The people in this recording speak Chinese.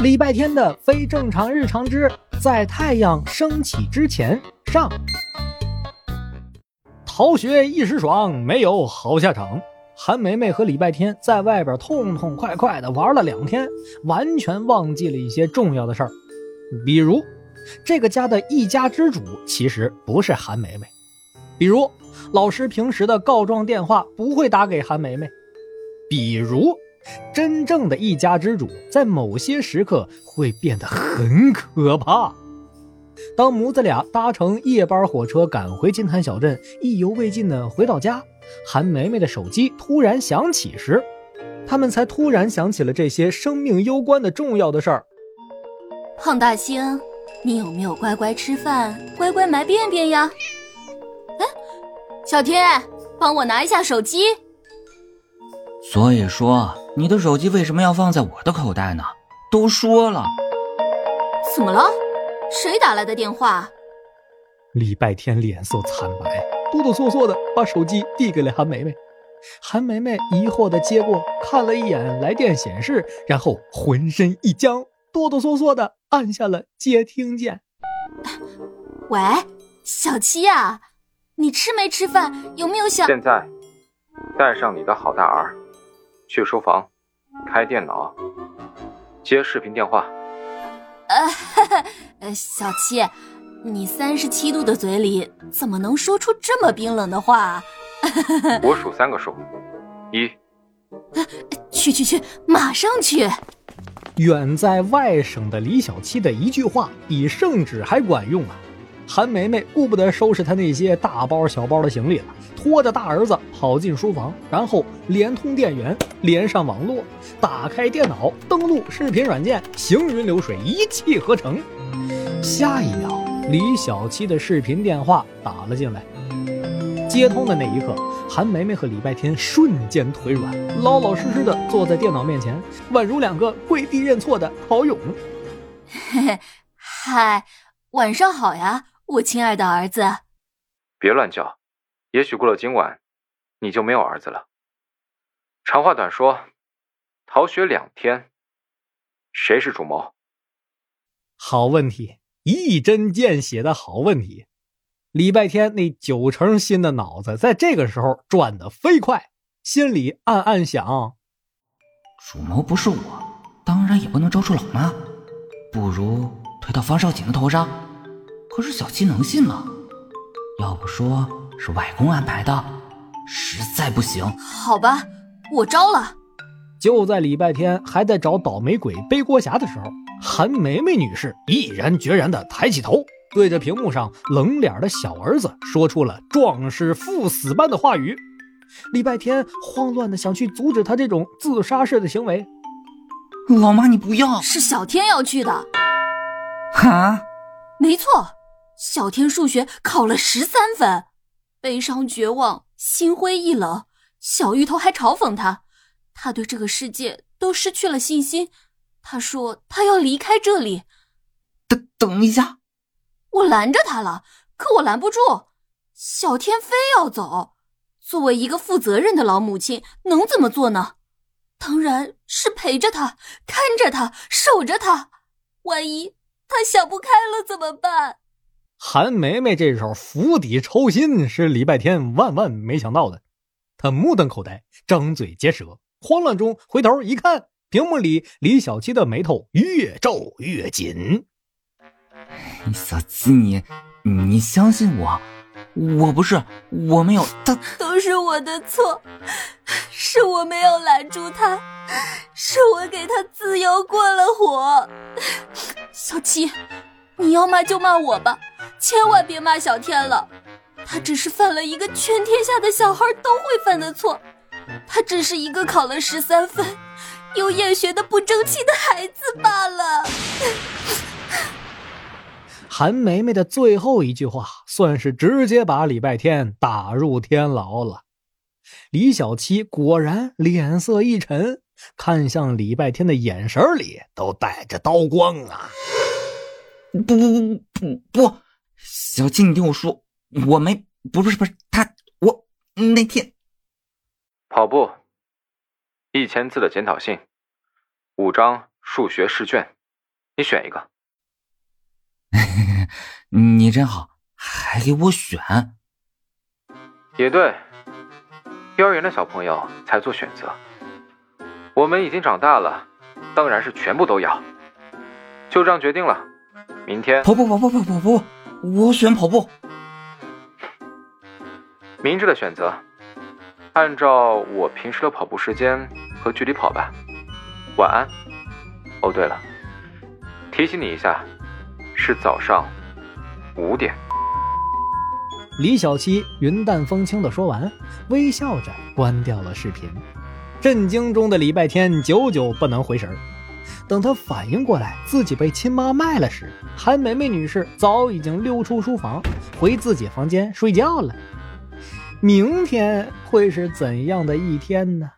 礼拜天的非正常日常之在太阳升起之前上。逃学一时爽，没有好下场。韩梅梅和礼拜天在外边痛痛快快的玩了两天，完全忘记了一些重要的事儿，比如这个家的一家之主其实不是韩梅梅，比如老师平时的告状电话不会打给韩梅梅，比如。真正的一家之主，在某些时刻会变得很可怕。当母子俩搭乘夜班火车赶回金坛小镇，意犹未尽的回到家，韩梅梅的手机突然响起时，他们才突然想起了这些生命攸关的重要的事儿。胖大星，你有没有乖乖吃饭，乖乖埋便便呀？哎，小天，帮我拿一下手机。所以说。你的手机为什么要放在我的口袋呢？都说了，怎么了？谁打来的电话？礼拜天脸色惨白，哆哆嗦嗦的把手机递给了韩梅梅。韩梅梅疑惑的接过，看了一眼来电显示，然后浑身一僵，哆哆嗦嗦的按下了接听键。喂，小七呀，你吃没吃饭？有没有想？现在，带上你的好大儿。去书房，开电脑，接视频电话。呃，小七，你三十七度的嘴里怎么能说出这么冰冷的话？我数三个数，一。去去去，马上去！远在外省的李小七的一句话比圣旨还管用啊！韩梅梅顾不得收拾她那些大包小包的行李了。拖着大儿子跑进书房，然后连通电源，连上网络，打开电脑，登录视频软件，行云流水，一气呵成。下一秒，李小七的视频电话打了进来。接通的那一刻，韩梅梅和礼拜天瞬间腿软，老老实实的坐在电脑面前，宛如两个跪地认错的好勇。嘿嘿，嗨，晚上好呀，我亲爱的儿子。别乱叫。也许过了今晚，你就没有儿子了。长话短说，逃学两天，谁是主谋？好问题，一针见血的好问题。礼拜天那九成新的脑子在这个时候转得飞快，心里暗暗想：主谋不是我，当然也不能招出老妈，不如推到方少锦的头上。可是小七能信吗？要不说。是外公安排的，实在不行。好吧，我招了。就在礼拜天还在找倒霉鬼背锅侠的时候，韩梅梅女士毅然决然地抬起头，对着屏幕上冷脸的小儿子说出了壮士赴死般的话语。礼拜天慌乱地想去阻止他这种自杀式的行为。老妈，你不要！是小天要去的。啊？没错，小天数学考了十三分。悲伤、绝望、心灰意冷，小芋头还嘲讽他，他对这个世界都失去了信心。他说他要离开这里。等等一下，我拦着他了，可我拦不住。小天非要走，作为一个负责任的老母亲，能怎么做呢？当然是陪着他，看着他，守着他。万一他想不开了怎么办？韩梅梅这手釜底抽薪是礼拜天万万没想到的，他目瞪口呆，张嘴结舌，慌乱中回头一看，屏幕里李小七的眉头越皱越紧。小七，你你相信我，我不是，我没有，他都是我的错，是我没有拦住他，是我给他自由过了火。小七，你要骂就骂我吧。千万别骂小天了，他只是犯了一个全天下的小孩都会犯的错，他只是一个考了十三分、又厌学的不争气的孩子罢了。韩梅梅的最后一句话，算是直接把礼拜天打入天牢了。李小七果然脸色一沉，看向礼拜天的眼神里都带着刀光啊！不不不不不！小七，你听我说，我没，不是不是他，我那天跑步，一千字的检讨信，五张数学试卷，你选一个。你真好，还给我选。也对，幼儿园的小朋友才做选择，我们已经长大了，当然是全部都要。就这样决定了，明天跑步跑步跑跑步，我选跑步。明智的选择，按照我平时的跑步时间和距离跑吧。晚安。哦，对了，提醒你一下，是早上五点。李小七云淡风轻的说完，微笑着关掉了视频。震惊中的礼拜天久久不能回神儿。等他反应过来自己被亲妈卖了时，韩梅梅女士早已经溜出书房，回自己房间睡觉了。明天会是怎样的一天呢？